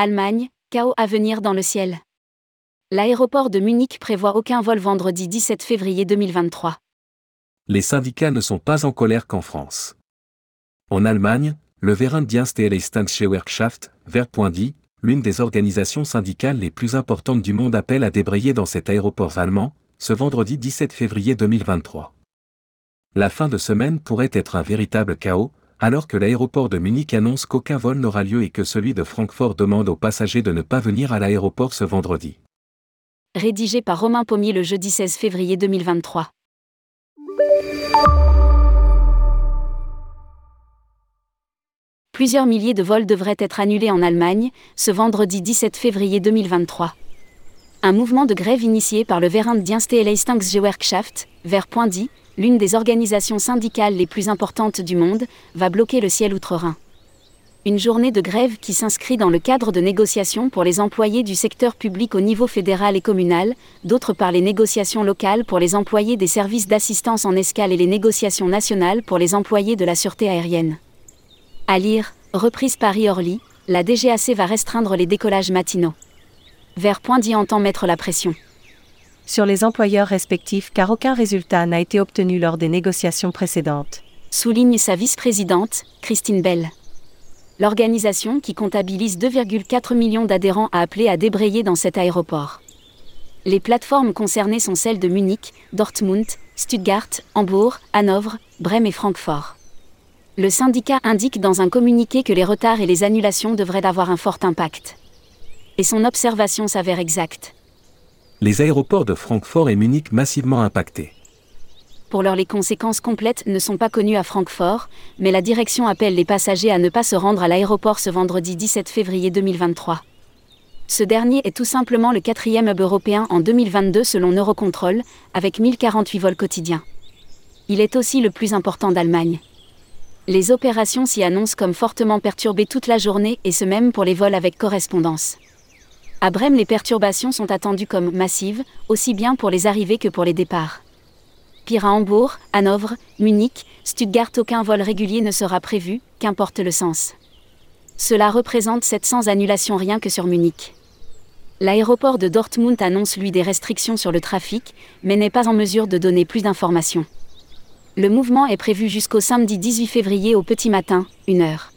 Allemagne, chaos à venir dans le ciel. L'aéroport de Munich prévoit aucun vol vendredi 17 février 2023. Les syndicats ne sont pas en colère qu'en France. En Allemagne, le Vereindiensteleistungsgewerkschaft, Verpoindi, l'une des organisations syndicales les plus importantes du monde appelle à débrayer dans cet aéroport allemand, ce vendredi 17 février 2023. La fin de semaine pourrait être un véritable chaos, alors que l'aéroport de Munich annonce qu'aucun vol n'aura lieu et que celui de Francfort demande aux passagers de ne pas venir à l'aéroport ce vendredi. Rédigé par Romain Pommier le jeudi 16 février 2023. Plusieurs milliers de vols devraient être annulés en Allemagne, ce vendredi 17 février 2023. Un mouvement de grève initié par le Vereindiensteleistungsgewerkschaft, Verpoindi, l'une des organisations syndicales les plus importantes du monde, va bloquer le ciel outre-Rhin. Une journée de grève qui s'inscrit dans le cadre de négociations pour les employés du secteur public au niveau fédéral et communal, d'autre part les négociations locales pour les employés des services d'assistance en escale et les négociations nationales pour les employés de la sûreté aérienne. À lire, reprise Paris-Orly, la DGAC va restreindre les décollages matinaux. Vers point d'y entend mettre la pression. Sur les employeurs respectifs car aucun résultat n'a été obtenu lors des négociations précédentes. Souligne sa vice-présidente, Christine Bell. L'organisation qui comptabilise 2,4 millions d'adhérents a appelé à débrayer dans cet aéroport. Les plateformes concernées sont celles de Munich, Dortmund, Stuttgart, Hambourg, Hanovre, Brême et Francfort. Le syndicat indique dans un communiqué que les retards et les annulations devraient avoir un fort impact. Et son observation s'avère exacte. Les aéroports de Francfort et Munich massivement impactés. Pour l'heure, les conséquences complètes ne sont pas connues à Francfort, mais la direction appelle les passagers à ne pas se rendre à l'aéroport ce vendredi 17 février 2023. Ce dernier est tout simplement le quatrième hub européen en 2022 selon Eurocontrol, avec 1048 vols quotidiens. Il est aussi le plus important d'Allemagne. Les opérations s'y annoncent comme fortement perturbées toute la journée et ce même pour les vols avec correspondance. À Brême, les perturbations sont attendues comme massives, aussi bien pour les arrivées que pour les départs. Pire à Hambourg, Hanovre, Munich, Stuttgart, aucun vol régulier ne sera prévu, qu'importe le sens. Cela représente 700 annulations rien que sur Munich. L'aéroport de Dortmund annonce lui des restrictions sur le trafic, mais n'est pas en mesure de donner plus d'informations. Le mouvement est prévu jusqu'au samedi 18 février au petit matin, 1 heure.